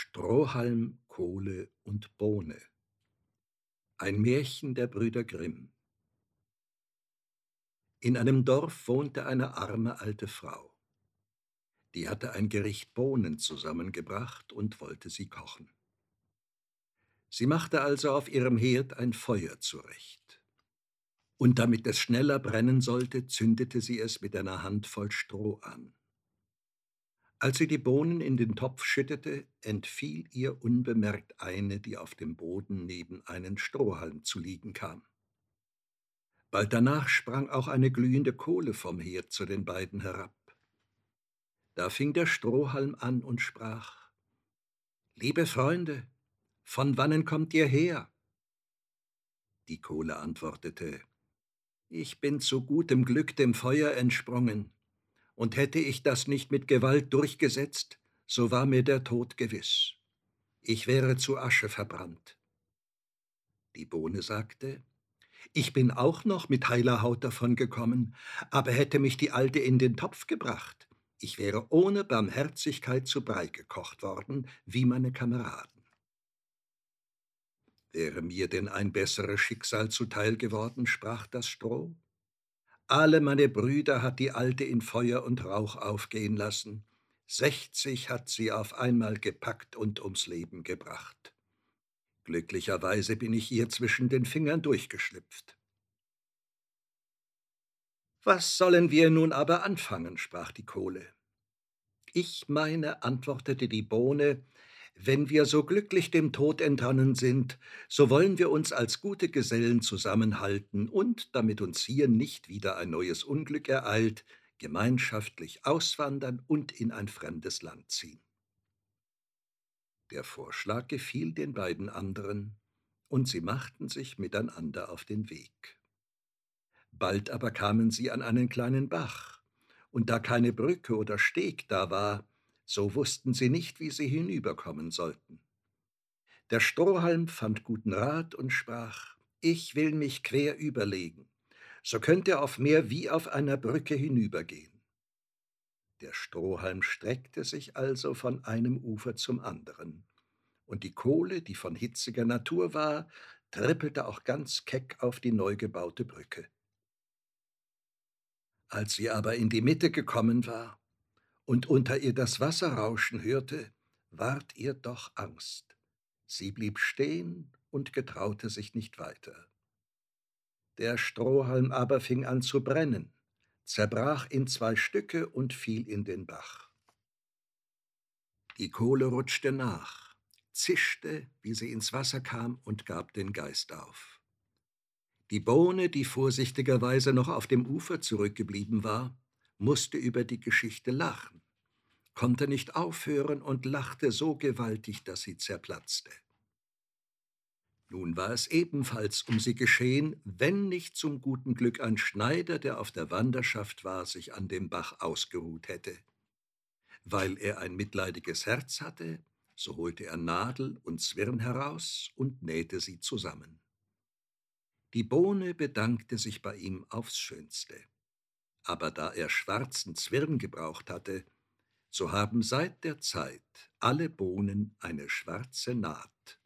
Strohhalm, Kohle und Bohne. Ein Märchen der Brüder Grimm. In einem Dorf wohnte eine arme alte Frau. Die hatte ein Gericht Bohnen zusammengebracht und wollte sie kochen. Sie machte also auf ihrem Herd ein Feuer zurecht. Und damit es schneller brennen sollte, zündete sie es mit einer Handvoll Stroh an. Als sie die Bohnen in den Topf schüttete, entfiel ihr unbemerkt eine, die auf dem Boden neben einen Strohhalm zu liegen kam. Bald danach sprang auch eine glühende Kohle vom Herd zu den beiden herab. Da fing der Strohhalm an und sprach Liebe Freunde, von wannen kommt ihr her? Die Kohle antwortete Ich bin zu gutem Glück dem Feuer entsprungen und hätte ich das nicht mit Gewalt durchgesetzt, so war mir der Tod gewiss. Ich wäre zu Asche verbrannt. Die Bohne sagte, ich bin auch noch mit heiler Haut davon gekommen, aber hätte mich die Alte in den Topf gebracht, ich wäre ohne Barmherzigkeit zu Brei gekocht worden, wie meine Kameraden. Wäre mir denn ein besseres Schicksal zuteil geworden, sprach das Stroh, alle meine Brüder hat die Alte in Feuer und Rauch aufgehen lassen. Sechzig hat sie auf einmal gepackt und ums Leben gebracht. Glücklicherweise bin ich ihr zwischen den Fingern durchgeschlüpft. Was sollen wir nun aber anfangen? sprach die Kohle. Ich meine, antwortete die Bohne, wenn wir so glücklich dem Tod entronnen sind, so wollen wir uns als gute Gesellen zusammenhalten und, damit uns hier nicht wieder ein neues Unglück ereilt, gemeinschaftlich auswandern und in ein fremdes Land ziehen. Der Vorschlag gefiel den beiden anderen, und sie machten sich miteinander auf den Weg. Bald aber kamen sie an einen kleinen Bach, und da keine Brücke oder Steg da war, so wussten sie nicht, wie sie hinüberkommen sollten. Der Strohhalm fand guten Rat und sprach, ich will mich quer überlegen, so könnt er auf Meer wie auf einer Brücke hinübergehen. Der Strohhalm streckte sich also von einem Ufer zum anderen, und die Kohle, die von hitziger Natur war, trippelte auch ganz keck auf die neu gebaute Brücke. Als sie aber in die Mitte gekommen war, und unter ihr das Wasser rauschen hörte, ward ihr doch Angst. Sie blieb stehen und getraute sich nicht weiter. Der Strohhalm aber fing an zu brennen, zerbrach in zwei Stücke und fiel in den Bach. Die Kohle rutschte nach, zischte, wie sie ins Wasser kam, und gab den Geist auf. Die Bohne, die vorsichtigerweise noch auf dem Ufer zurückgeblieben war, musste über die Geschichte lachen, konnte nicht aufhören und lachte so gewaltig, dass sie zerplatzte. Nun war es ebenfalls um sie geschehen, wenn nicht zum guten Glück ein Schneider, der auf der Wanderschaft war, sich an dem Bach ausgeruht hätte. Weil er ein mitleidiges Herz hatte, so holte er Nadel und Zwirn heraus und nähte sie zusammen. Die Bohne bedankte sich bei ihm aufs Schönste aber da er schwarzen Zwirn gebraucht hatte, so haben seit der Zeit alle Bohnen eine schwarze Naht